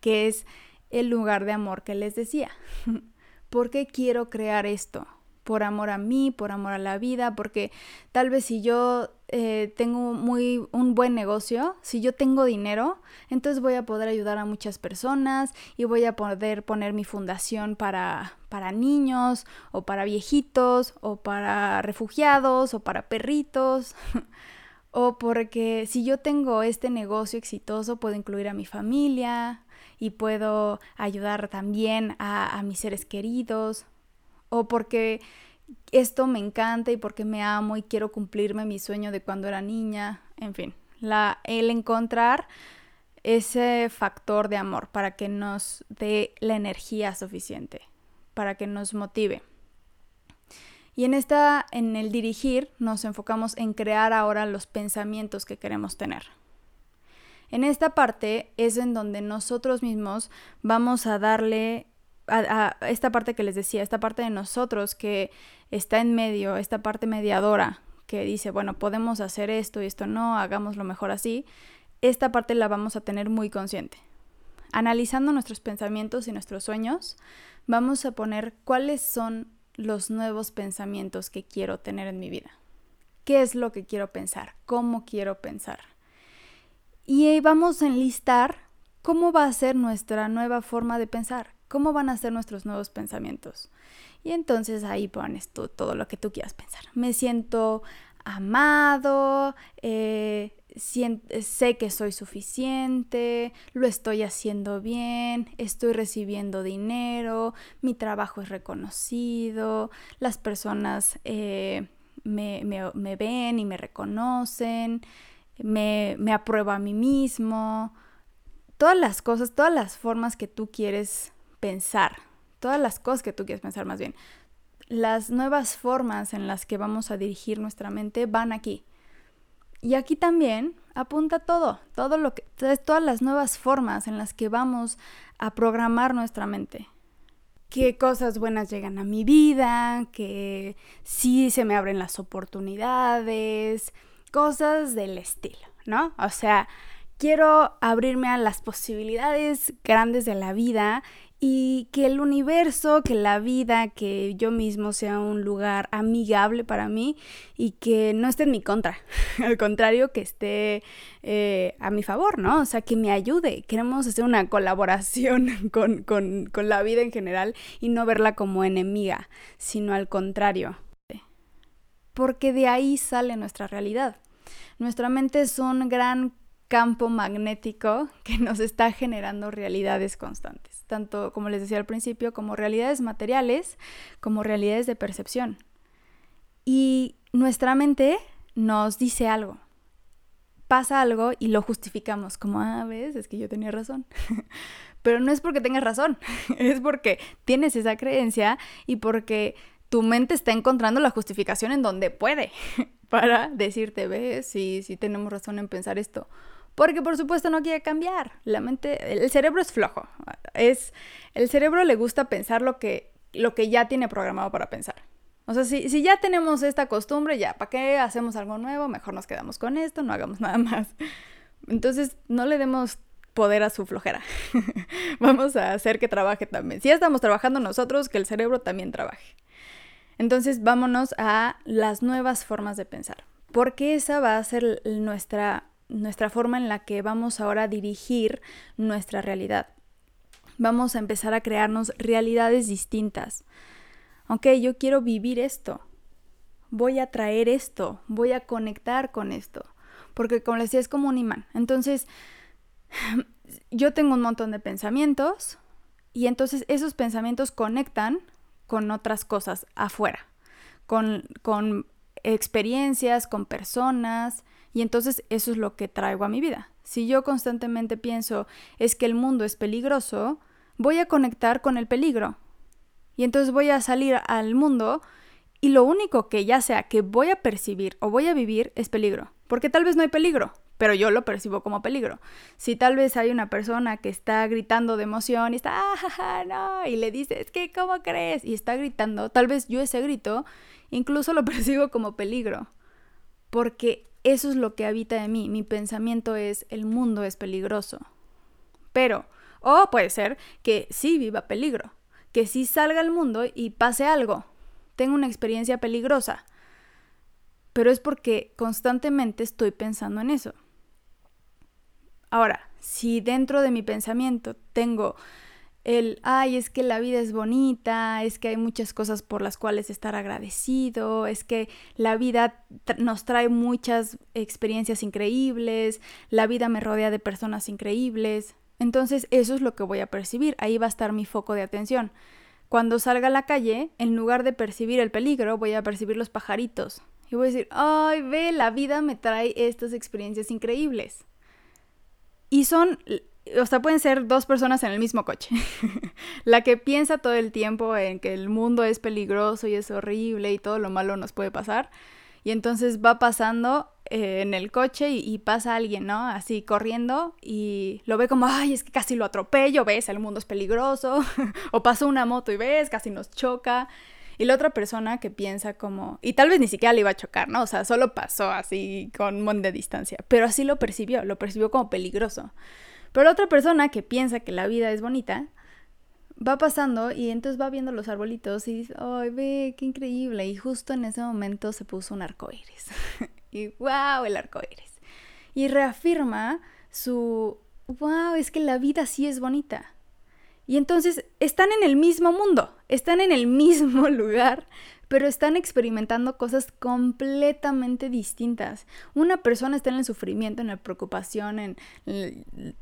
S1: que es el lugar de amor que les decía. ¿Por qué quiero crear esto? Por amor a mí, por amor a la vida, porque tal vez si yo eh, tengo muy, un buen negocio, si yo tengo dinero, entonces voy a poder ayudar a muchas personas y voy a poder poner mi fundación para, para niños o para viejitos o para refugiados o para perritos. o porque si yo tengo este negocio exitoso, puedo incluir a mi familia, y puedo ayudar también a, mis seres queridos o porque esto me encanta y porque me amo y quiero cumplirme mi sueño de cuando era niña, en fin, la, el encontrar ese factor de amor para que nos dé la energía suficiente, para que nos motive. Y en esta, en el dirigir, nos enfocamos en crear ahora los pensamientos que queremos tener. En esta parte es en donde nosotros mismos vamos a darle a, esta parte que les decía, esta parte de nosotros que está en medio, esta parte mediadora que dice, bueno, podemos hacer esto y esto no, hagámoslo mejor así, esta parte la vamos a tener muy consciente. Analizando nuestros pensamientos y nuestros sueños, vamos a poner cuáles son los nuevos pensamientos que quiero tener en mi vida. ¿Qué es lo que quiero pensar? ¿Cómo quiero pensar? Y vamos a enlistar cómo va a ser nuestra nueva forma de pensar, cómo van a ser nuestros nuevos pensamientos. Y entonces ahí pones tú todo lo que tú quieras pensar. Me siento amado, eh, sé que soy suficiente, lo estoy haciendo bien, estoy recibiendo dinero, mi trabajo es reconocido, las personas eh, me, me ven y me reconocen me, me apruebo a mí mismo, todas las cosas, todas las formas que tú quieres pensar, todas las cosas que tú quieres pensar más bien. Las nuevas formas en las que vamos a dirigir nuestra mente van aquí. Y aquí también apunta todo, todo lo que, todas las nuevas formas en las que vamos a programar nuestra mente. Qué cosas buenas llegan a mi vida, que sí se me abren las oportunidades, cosas del estilo, ¿no? O sea, quiero abrirme a las posibilidades grandes de la vida y que el universo, que la vida, que yo mismo sea un lugar amigable para mí y que no esté en mi contra, al contrario, que esté eh, a mi favor, ¿no? O sea, que me ayude. Queremos hacer una colaboración con, con la vida en general y no verla como enemiga, sino al contrario. Porque de ahí sale nuestra realidad. Nuestra mente es un gran campo magnético que nos está generando realidades constantes, tanto como les decía al principio, como realidades materiales, como realidades de percepción. Y nuestra mente nos dice algo, pasa algo y lo justificamos, como, ah, ves, es que yo tenía razón. Pero no es porque tengas razón, es porque tienes esa creencia y porque tu mente está encontrando la justificación en donde puede para decirte, ves, sí, sí tenemos razón en pensar esto. Porque por supuesto no quiere cambiar. La mente, el cerebro es flojo. Es, el cerebro le gusta pensar lo que, lo que ya tiene programado para pensar. O sea, si, si ya tenemos esta costumbre, ya, ¿para qué hacemos algo nuevo? Mejor nos quedamos con esto, no hagamos nada más. Entonces, no le demos poder a su flojera. Vamos a hacer que trabaje también. Si ya estamos trabajando nosotros, que el cerebro también trabaje. Entonces vámonos a las nuevas formas de pensar, porque esa va a ser nuestra, nuestra forma en la que vamos ahora a dirigir nuestra realidad. Vamos a empezar a crearnos realidades distintas. Ok, yo quiero vivir esto, voy a traer esto, voy a conectar con esto, porque como les decía es como un imán. Entonces, yo tengo un montón de pensamientos y entonces esos pensamientos conectan con otras cosas afuera, con, con experiencias, con personas, y entonces eso es lo que traigo a mi vida. Si yo constantemente pienso es que el mundo es peligroso, voy a conectar con el peligro. Y entonces voy a salir al mundo y lo único que ya sea que voy a percibir o voy a vivir es peligro. Porque tal vez no hay peligro, pero yo lo percibo como peligro. Si tal vez hay una persona que está gritando de emoción y está, ah, no, y le dices, que cómo crees? Y está gritando, tal vez yo ese grito incluso lo percibo como peligro. Porque eso es lo que habita en mí. Mi pensamiento es, el mundo es peligroso. Pero, o puede ser que sí viva peligro, que sí salga al mundo y pase algo, tenga una experiencia peligrosa. Pero es porque constantemente estoy pensando en eso. Ahora, si dentro de mi pensamiento tengo el, ay, es que la vida es bonita, es que hay muchas cosas por las cuales estar agradecido, es que la vida nos trae muchas experiencias increíbles, la vida me rodea de personas increíbles. Entonces eso es lo que voy a percibir, ahí va a estar mi foco de atención. Cuando salga a la calle, en lugar de percibir el peligro, voy a percibir los pajaritos. Y voy a decir, ay, ve, la vida me trae estas experiencias increíbles. Y son o sea, pueden ser dos personas en el mismo coche. la que piensa todo el tiempo en que el mundo es peligroso y es horrible y todo lo malo nos puede pasar. Y entonces va pasando eh, en el coche y, pasa alguien, ¿no? Así corriendo y lo ve como, ay, es que casi lo atropello, ves, el mundo es peligroso. o pasó una moto y ves, casi nos choca. Y la otra persona que piensa como, y tal vez ni siquiera le iba a chocar, ¿no? O sea, solo pasó así con un montón de distancia, pero así lo percibió, lo percibió como peligroso. Pero otra persona que piensa que la vida es bonita, va pasando y entonces va viendo los arbolitos y dice, ¡ay, ve, qué increíble! Y justo en ese momento se puso un arco iris. y ¡wow! El arco iris. Y reafirma su, ¡wow! Es que la vida sí es bonita. Y entonces están en el mismo mundo, están en el mismo lugar, pero están experimentando cosas completamente distintas. Una persona está en el sufrimiento, en la preocupación, en,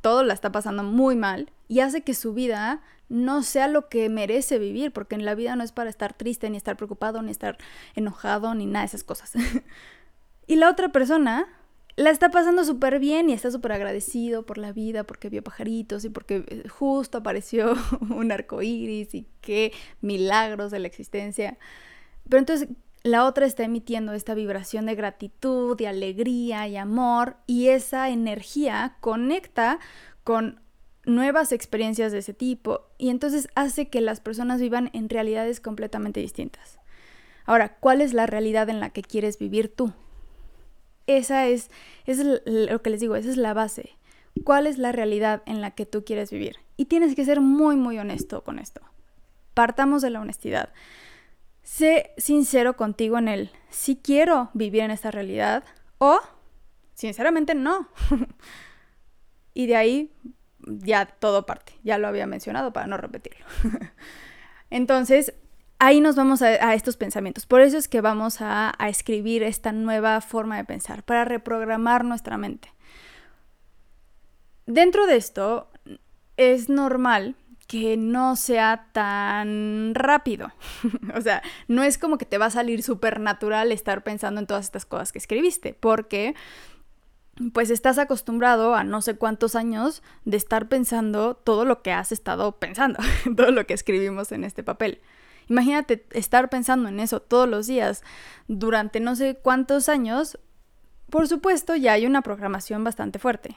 S1: todo la está pasando muy mal y hace que su vida no sea lo que merece vivir, porque en la vida no es para estar triste, ni estar preocupado, ni estar enojado, ni nada de esas cosas. y la otra persona la está pasando súper bien y está súper agradecido por la vida, porque vio pajaritos y porque eh, justo apareció un arco iris y qué milagros de la existencia. Pero entonces la otra está emitiendo esta vibración de gratitud, de alegría y amor y esa energía conecta con nuevas experiencias de ese tipo y entonces hace que las personas vivan en realidades completamente distintas. Ahora, ¿cuál es la realidad en la que quieres vivir tú? Esa es, es lo que les digo, esa es la base. ¿Cuál es la realidad en la que tú quieres vivir? Y tienes que ser muy, muy honesto con esto. Partamos de la honestidad. Sé sincero contigo en el si quiero vivir en esta realidad o sinceramente no. y de ahí ya todo parte. Ya lo había mencionado para no repetirlo. Entonces, ahí nos vamos a, estos pensamientos. Por eso es que vamos a, a escribir esta nueva forma de pensar, para reprogramar nuestra mente. Dentro de esto, es normal que no sea tan rápido. o sea, no es como que te va a salir súper natural estar pensando en todas estas cosas que escribiste, porque pues estás acostumbrado a no sé cuántos años de estar pensando todo lo que has estado pensando, todo lo que escribimos en este papel. Imagínate estar pensando en eso todos los días durante no sé cuántos años. Por supuesto, ya hay una programación bastante fuerte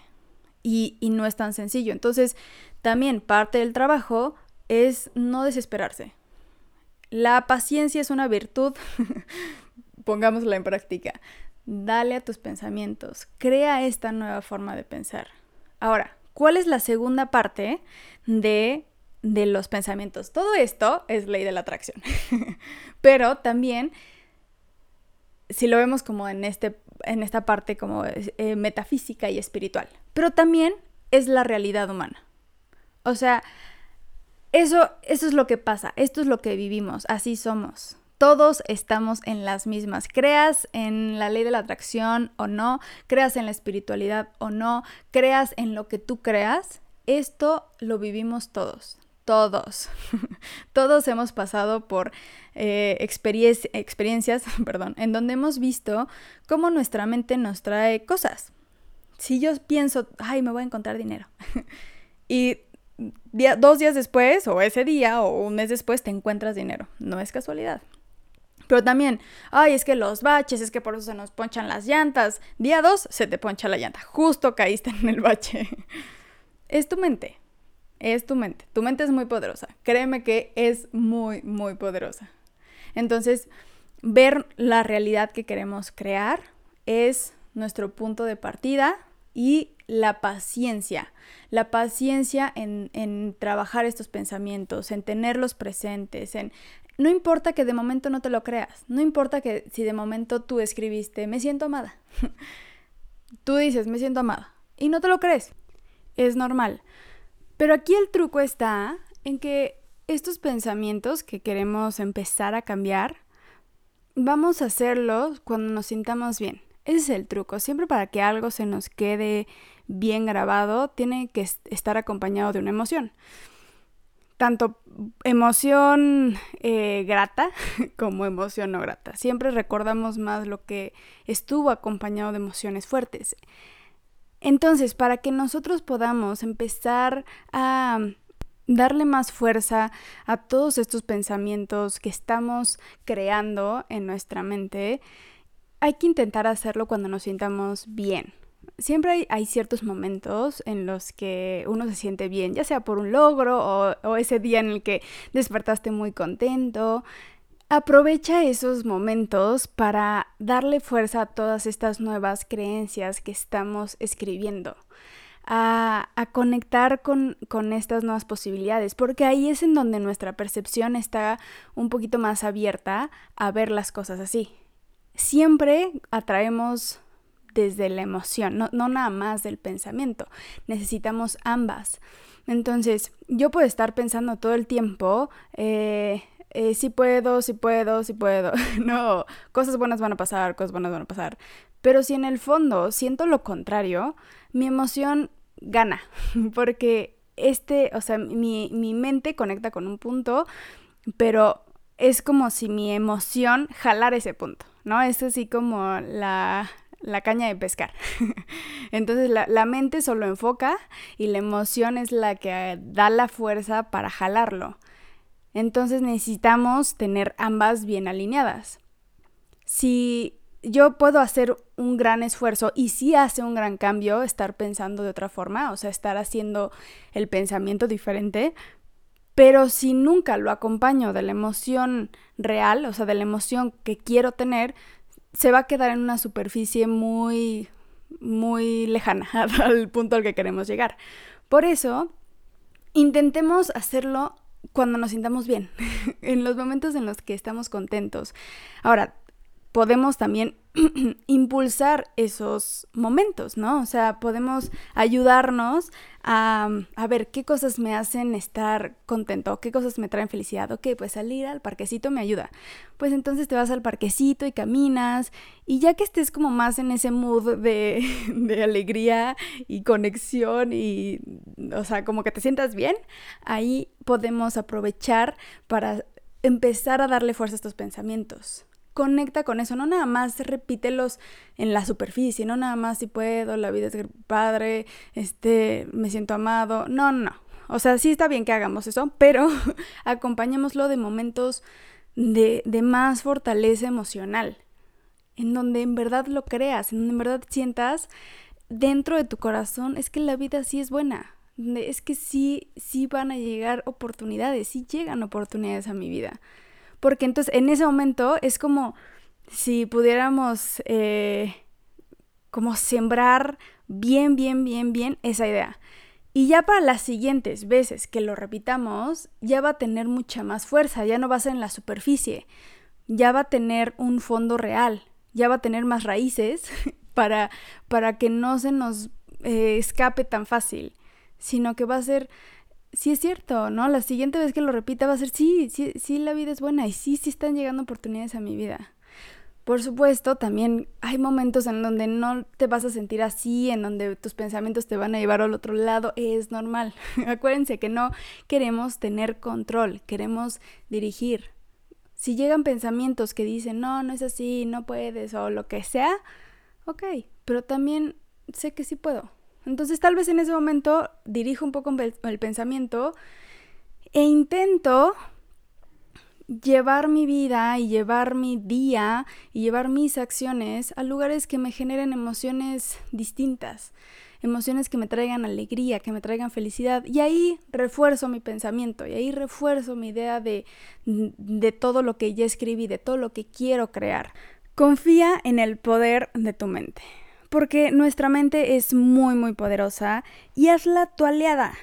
S1: y, no es tan sencillo. Entonces, también parte del trabajo es no desesperarse. La paciencia es una virtud, pongámosla en práctica. Dale a tus pensamientos, crea esta nueva forma de pensar. Ahora, ¿cuál es la segunda parte de, de los pensamientos? Todo esto es ley de la atracción, pero también, si lo vemos como en, este, en esta parte como eh, metafísica y espiritual, pero también es la realidad humana. O sea, eso, eso es lo que pasa, esto es lo que vivimos, así somos. Todos estamos en las mismas. Creas en la ley de la atracción o no, creas en la espiritualidad o no, creas en lo que tú creas, esto lo vivimos todos. Todos. todos hemos pasado por eh, experiencias perdón, en donde hemos visto cómo nuestra mente nos trae cosas. Si yo pienso, ay, me voy a encontrar dinero. y dos días después, o ese día, o un mes después, te encuentras dinero. No es casualidad. Pero también, ay, es que los baches, es que por eso se nos ponchan las llantas. Día dos, se te poncha la llanta. Justo caíste en el bache. es tu mente. Es tu mente. Tu mente es muy poderosa. Créeme que es muy, muy poderosa. Entonces, ver la realidad que queremos crear es nuestro punto de partida y la paciencia. La paciencia en, en, trabajar estos pensamientos, en tenerlos presentes, en... No importa que de momento no te lo creas, no importa que si de momento tú escribiste, me siento amada. tú dices, me siento amada, y no te lo crees. Es normal. Pero aquí el truco está en que estos pensamientos que queremos empezar a cambiar, vamos a hacerlos cuando nos sintamos bien. Ese es el truco. Siempre para que algo se nos quede bien grabado, tiene que estar acompañado de una emoción. Tanto emoción eh, grata como emoción no grata. Siempre recordamos más lo que estuvo acompañado de emociones fuertes. Entonces, para que nosotros podamos empezar a darle más fuerza a todos estos pensamientos que estamos creando en nuestra mente, hay que intentar hacerlo cuando nos sintamos bien. Siempre hay, ciertos momentos en los que uno se siente bien, ya sea por un logro o, ese día en el que despertaste muy contento. Aprovecha esos momentos para darle fuerza a todas estas nuevas creencias que estamos escribiendo a, conectar con, con, estas nuevas posibilidades, porque ahí es en donde nuestra percepción está un poquito más abierta a ver las cosas así. Siempre atraemos desde la emoción, no, no nada más del pensamiento, necesitamos ambas. Entonces, yo puedo estar pensando todo el tiempo, eh, eh, si puedo, si puedo, si puedo. no, cosas buenas van a pasar, cosas buenas van a pasar. Pero si en el fondo siento lo contrario, mi emoción gana, porque este, o sea, mi, mente conecta con un punto, pero es como si mi emoción jalara ese punto, ¿no? Es así como la, la caña de pescar. Entonces la, la, mente solo enfoca y la emoción es la que da la fuerza para jalarlo. Entonces necesitamos tener ambas bien alineadas. Si yo puedo hacer un gran esfuerzo y sí hace un gran cambio estar pensando de otra forma, o sea, estar haciendo el pensamiento diferente, pero si nunca lo acompaño de la emoción real, o sea, de la emoción que quiero tener, se va a quedar en una superficie muy, muy lejana al punto al que queremos llegar. Por eso, intentemos hacerlo cuando nos sintamos bien, en los momentos en los que estamos contentos. Ahora, podemos también impulsar esos momentos, ¿no? O sea, podemos ayudarnos a, a, ver qué cosas me hacen estar contento, qué cosas me traen felicidad. Ok, pues salir al parquecito me ayuda. Pues entonces te vas al parquecito y caminas y ya que estés como más en ese mood de, de alegría y conexión y, o sea, como que te sientas bien, ahí podemos aprovechar para empezar a darle fuerza a estos pensamientos conecta con eso, no nada más repítelos en la superficie, no nada más si puedo, la vida es padre, este, me siento amado, no, no, o sea, sí está bien que hagamos eso, pero acompañémoslo de momentos de, de más fortaleza emocional, en donde en verdad lo creas, en donde en verdad sientas dentro de tu corazón, es que la vida sí es buena, es que sí, sí van a llegar oportunidades, sí llegan oportunidades a mi vida. Porque entonces en ese momento es como si pudiéramos eh, como sembrar bien, bien, bien, bien esa idea. Y ya para las siguientes veces que lo repitamos, ya va a tener mucha más fuerza, ya no va a ser en la superficie, ya va a tener un fondo real, ya va a tener más raíces para, para que no se nos eh, escape tan fácil, sino que va a ser sí es cierto, ¿no? La siguiente vez que lo repita va a ser, sí, sí, sí, la vida es buena y sí, sí están llegando oportunidades a mi vida. Por supuesto, también hay momentos en donde no te vas a sentir así, en donde tus pensamientos te van a llevar al otro lado, es normal. Acuérdense que no queremos tener control, queremos dirigir. Si llegan pensamientos que dicen, no, no es así, no puedes o lo que sea, ok, pero también sé que sí puedo. Entonces tal vez en ese momento dirijo un poco el pensamiento e intento llevar mi vida y llevar mi día y llevar mis acciones a lugares que me generen emociones distintas, emociones que me traigan alegría, que me traigan felicidad. Y ahí refuerzo mi pensamiento y ahí refuerzo mi idea de, de todo lo que ya escribí, de todo lo que quiero crear. Confía en el poder de tu mente, porque nuestra mente es muy, muy poderosa y hazla tu aliada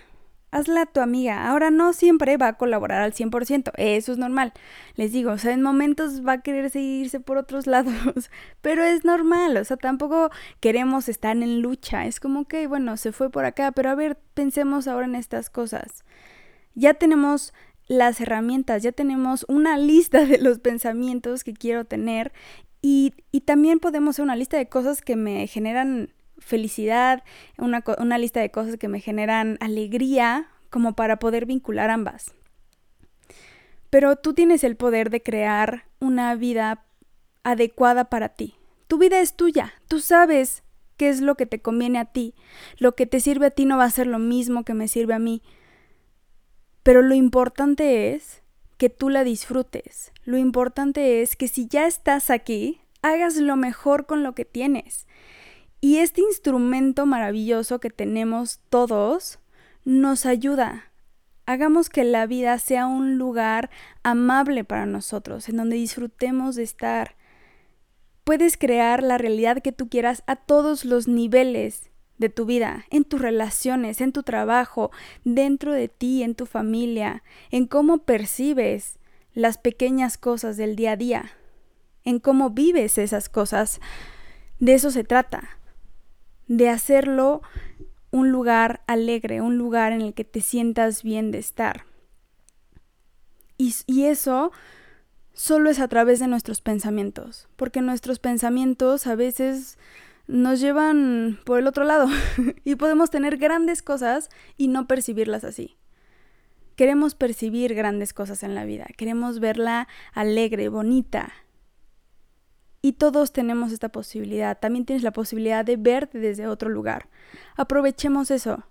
S1: hazla tu amiga. Ahora no siempre va a colaborar al 100%, eso es normal. Les digo, o sea, en momentos va a querer seguirse por otros lados, pero es normal, o sea, tampoco queremos estar en lucha. Es como que, bueno, se fue por acá, pero a ver, pensemos ahora en estas cosas. Ya tenemos las herramientas, ya tenemos una lista de los pensamientos que quiero tener y, también podemos hacer una lista de cosas que me generan felicidad, una lista de cosas que me generan alegría, como para poder vincular ambas. Pero tú tienes el poder de crear una vida adecuada para ti. Tu vida es tuya, tú sabes qué es lo que te conviene a ti. Lo que te sirve a ti no va a ser lo mismo que me sirve a mí. Pero lo importante es que tú la disfrutes. Lo importante es que si ya estás aquí, hagas lo mejor con lo que tienes. Y este instrumento maravilloso que tenemos todos nos ayuda. Hagamos que la vida sea un lugar amable para nosotros, en donde disfrutemos de estar. Puedes crear la realidad que tú quieras a todos los niveles de tu vida, en tus relaciones, en tu trabajo, dentro de ti, en tu familia, en cómo percibes las pequeñas cosas del día a día, en cómo vives esas cosas. De eso se trata de hacerlo un lugar alegre, un lugar en el que te sientas bien de estar. Y, y, eso solo es a través de nuestros pensamientos, porque nuestros pensamientos a veces nos llevan por el otro lado y podemos tener grandes cosas y no percibirlas así. Queremos percibir grandes cosas en la vida, queremos verla alegre, bonita, y todos tenemos esta posibilidad. También tienes la posibilidad de verte desde otro lugar. Aprovechemos eso.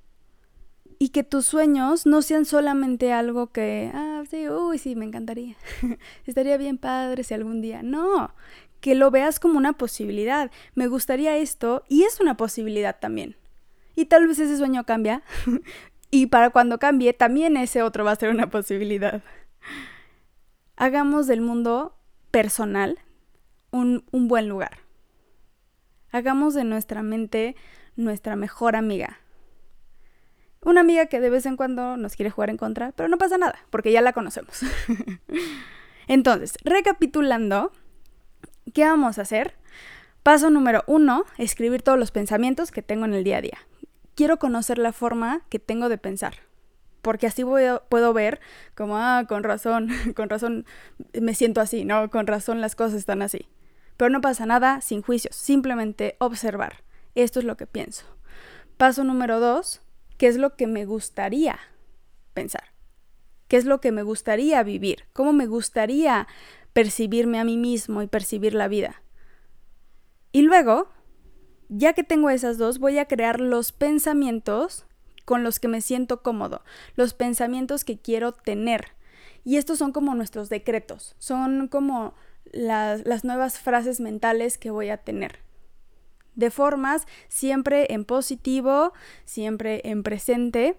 S1: Y que tus sueños no sean solamente algo que, ah, sí, uy, sí, me encantaría. Estaría bien padre si algún día. No, que lo veas como una posibilidad. Me gustaría esto y es una posibilidad también. Y tal vez ese sueño cambia. y para cuando cambie, también ese otro va a ser una posibilidad. Hagamos del mundo personal un, buen lugar. Hagamos de nuestra mente nuestra mejor amiga. Una amiga que de vez en cuando nos quiere jugar en contra, pero no pasa nada, porque ya la conocemos. Entonces, recapitulando, ¿qué vamos a hacer? Paso número uno, escribir todos los pensamientos que tengo en el día a día. Quiero conocer la forma que tengo de pensar, porque así puedo ver como, ah, con razón, con razón me siento así, ¿no? Con razón las cosas están así. Pero no pasa nada sin juicios, simplemente observar. Esto es lo que pienso. Paso número dos, ¿qué es lo que me gustaría pensar? ¿Qué es lo que me gustaría vivir? ¿Cómo me gustaría percibirme a mí mismo y percibir la vida? Y luego, ya que tengo esas dos, voy a crear los pensamientos con los que me siento cómodo, los pensamientos que quiero tener. Y estos son como nuestros decretos, son como las, nuevas frases mentales que voy a tener. De formas siempre en positivo, siempre en presente.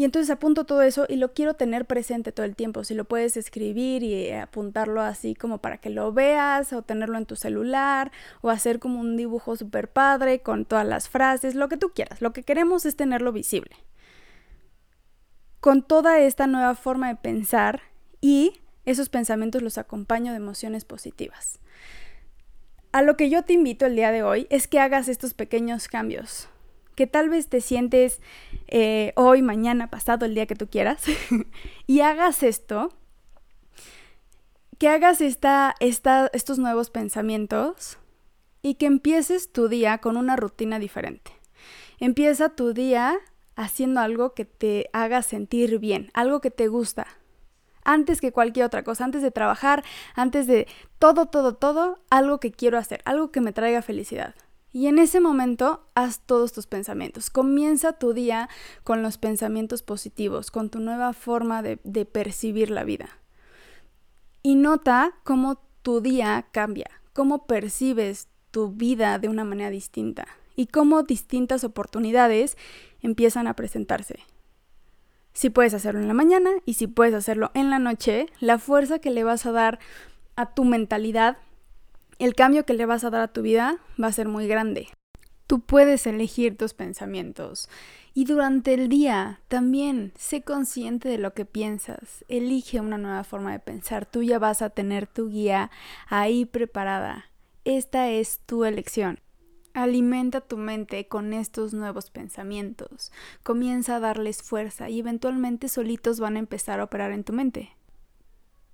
S1: Y entonces apunto todo eso y lo quiero tener presente todo el tiempo. Si lo puedes escribir y apuntarlo así como para que lo veas o tenerlo en tu celular o hacer como un dibujo super padre con todas las frases, lo que tú quieras. Lo que queremos es tenerlo visible. Con toda esta nueva forma de pensar y esos pensamientos los acompaño de emociones positivas. A lo que yo te invito el día de hoy es que hagas estos pequeños cambios, que tal vez te sientes eh, hoy, mañana, pasado, el día que tú quieras, y hagas esto, que hagas esta, estos nuevos pensamientos y que empieces tu día con una rutina diferente. Empieza tu día haciendo algo que te haga sentir bien, algo que te gusta, antes que cualquier otra cosa, antes de trabajar, antes de todo, todo, todo, algo que quiero hacer, algo que me traiga felicidad. Y en ese momento haz todos tus pensamientos. Comienza tu día con los pensamientos positivos, con tu nueva forma de, de percibir la vida. Y nota cómo tu día cambia, cómo percibes tu vida de una manera distinta y cómo distintas oportunidades empiezan a presentarse. Si puedes hacerlo en la mañana y si puedes hacerlo en la noche, la fuerza que le vas a dar a tu mentalidad, el cambio que le vas a dar a tu vida va a ser muy grande. Tú puedes elegir tus pensamientos y durante el día también sé consciente de lo que piensas. Elige una nueva forma de pensar. Tú ya vas a tener tu guía ahí preparada. Esta es tu elección. Alimenta tu mente con estos nuevos pensamientos. Comienza a darles fuerza y eventualmente solitos van a empezar a operar en tu mente.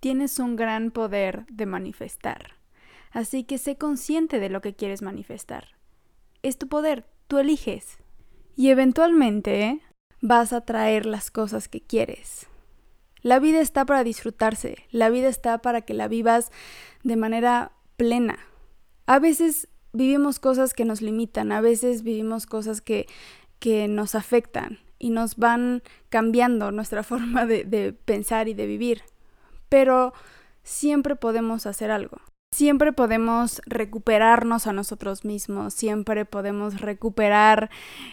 S1: Tienes un gran poder de manifestar. Así que sé consciente de lo que quieres manifestar. Es tu poder, tú eliges. Y eventualmente vas a traer las cosas que quieres. La vida está para disfrutarse, la vida está para que la vivas de manera plena. A veces vivimos cosas que nos limitan, a veces vivimos cosas que, que nos afectan y nos van cambiando nuestra forma de, de pensar y de vivir. Pero siempre podemos hacer algo. Siempre podemos recuperarnos a nosotros mismos, siempre podemos recuperar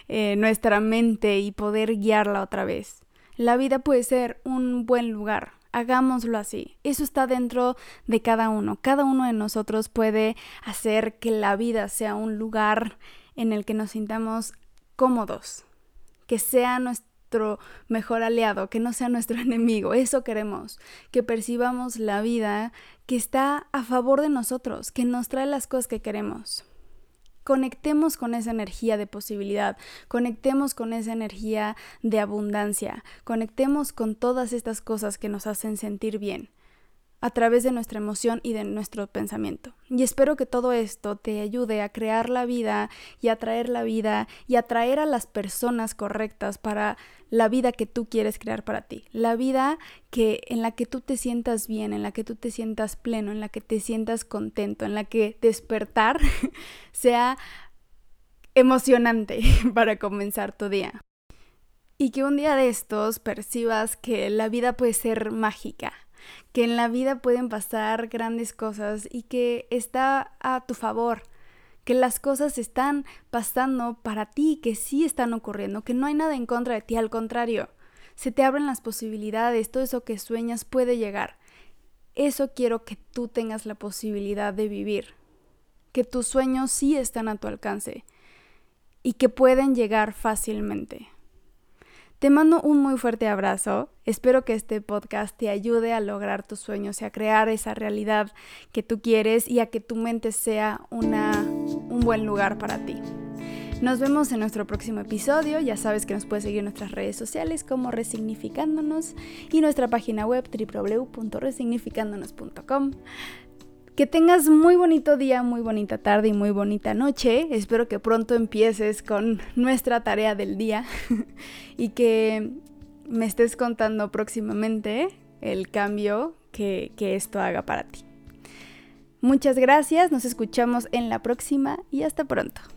S1: eh, nuestra mente y poder guiarla otra vez. La vida puede ser un buen lugar, hagámoslo así. Eso está dentro de cada uno. Cada uno de nosotros puede hacer que la vida sea un lugar en el que nos sintamos cómodos, que sea nuestro mejor aliado, que no sea nuestro enemigo. Eso queremos, que percibamos la vida que está a favor de nosotros, que nos trae las cosas que queremos conectemos con esa energía de posibilidad, conectemos con esa energía de abundancia, conectemos con todas estas cosas que nos hacen sentir bien a través de nuestra emoción y de nuestro pensamiento. Y espero que todo esto te ayude a crear la vida y a traer la vida y a traer a las personas correctas para la vida que tú quieres crear para ti. La vida que en la que tú te sientas bien, en la que tú te sientas pleno, en la que te sientas contento, en la que despertar sea emocionante para comenzar tu día. Y que un día de estos percibas que la vida puede ser mágica, que en la vida pueden pasar grandes cosas y que está a tu favor, que las cosas están pasando para ti, que sí están ocurriendo, que no hay nada en contra de ti, al contrario, se te abren las posibilidades, todo eso que sueñas puede llegar. Eso quiero que tú tengas la posibilidad de vivir, que tus sueños sí están a tu alcance y que pueden llegar fácilmente. Te mando un muy fuerte abrazo. Espero que este podcast te ayude a lograr tus sueños y a crear esa realidad que tú quieres y a que tu mente sea una, un buen lugar para ti. Nos vemos en nuestro próximo episodio. Ya sabes que nos puedes seguir en nuestras redes sociales como Resignificándonos y nuestra página web www.resignificándonos.com. Que tengas muy bonito día, muy bonita tarde y muy bonita noche. Espero que pronto empieces con nuestra tarea del día y que me estés contando próximamente el cambio que, que esto haga para ti. Muchas gracias, nos escuchamos en la próxima y hasta pronto.